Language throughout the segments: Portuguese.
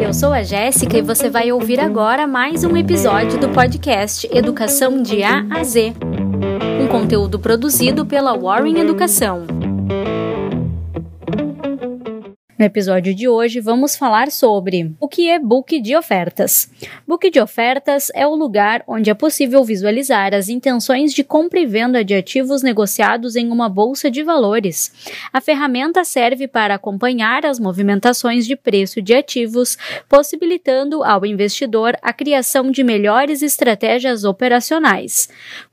Eu sou a Jéssica e você vai ouvir agora mais um episódio do podcast Educação de A a Z. Um conteúdo produzido pela Warren Educação. No episódio de hoje, vamos falar sobre o que é book de ofertas. Book de ofertas é o lugar onde é possível visualizar as intenções de compra e venda de ativos negociados em uma bolsa de valores. A ferramenta serve para acompanhar as movimentações de preço de ativos, possibilitando ao investidor a criação de melhores estratégias operacionais.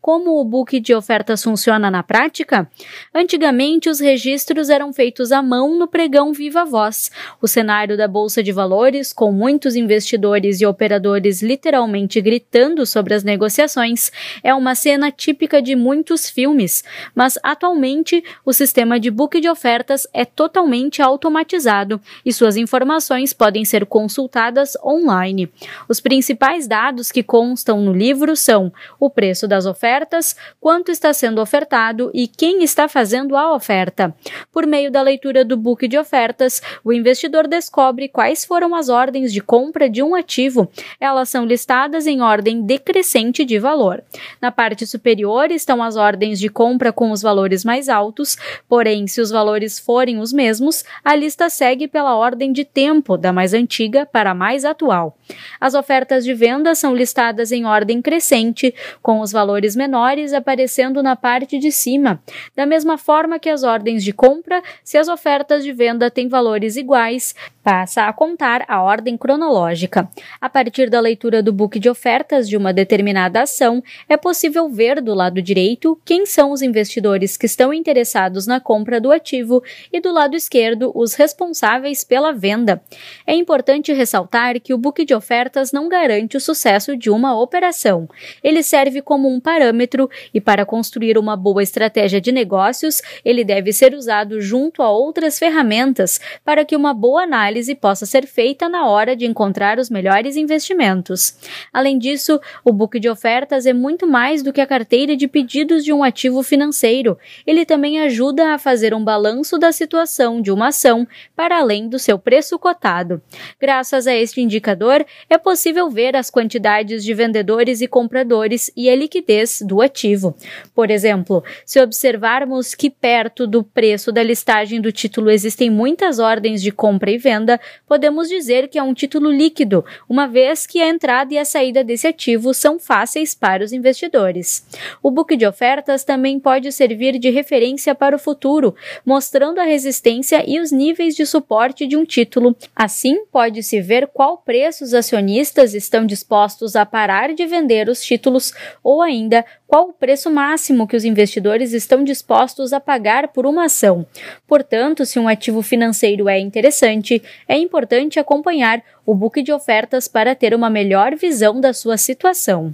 Como o book de ofertas funciona na prática? Antigamente, os registros eram feitos à mão no pregão Viva Voz. O cenário da Bolsa de Valores, com muitos investidores e operadores literalmente gritando sobre as negociações, é uma cena típica de muitos filmes, mas atualmente o sistema de book de ofertas é totalmente automatizado e suas informações podem ser consultadas online. Os principais dados que constam no livro são o preço das ofertas, quanto está sendo ofertado e quem está fazendo a oferta. Por meio da leitura do book de ofertas, o investidor descobre quais foram as ordens de compra de um ativo. Elas são listadas em ordem decrescente de valor. Na parte superior estão as ordens de compra com os valores mais altos, porém, se os valores forem os mesmos, a lista segue pela ordem de tempo, da mais antiga para a mais atual. As ofertas de venda são listadas em ordem crescente, com os valores menores aparecendo na parte de cima. Da mesma forma que as ordens de compra, se as ofertas de venda têm valores iguais, passa a contar a ordem cronológica. A partir da leitura do book de ofertas de uma determinada ação, é possível ver do lado direito quem são os investidores que estão interessados na compra do ativo e do lado esquerdo os responsáveis pela venda. É importante ressaltar que o book de ofertas não garante o sucesso de uma operação. Ele serve como um parâmetro e para construir uma boa estratégia de negócios, ele deve ser usado junto a outras ferramentas para que uma boa análise possa ser feita na hora de encontrar os melhores investimentos. Além disso, o book de ofertas é muito mais do que a carteira de pedidos de um ativo financeiro. Ele também ajuda a fazer um balanço da situação de uma ação para além do seu preço cotado. Graças a este indicador, é possível ver as quantidades de vendedores e compradores e a liquidez do ativo. Por exemplo, se observarmos que perto do preço da listagem do título existem muitas ordens de compra e venda, podemos dizer que é um título líquido, uma vez que a entrada e a saída desse ativo são fáceis para os investidores. O book de ofertas também pode servir de referência para o futuro, mostrando a resistência e os níveis de suporte de um título. Assim, pode-se ver qual preço os acionistas estão dispostos a parar de vender os títulos ou ainda qual o preço máximo que os investidores estão dispostos a pagar por uma ação. Portanto, se um ativo financeiro é interessante, é importante acompanhar o book de ofertas para ter uma melhor visão da sua situação.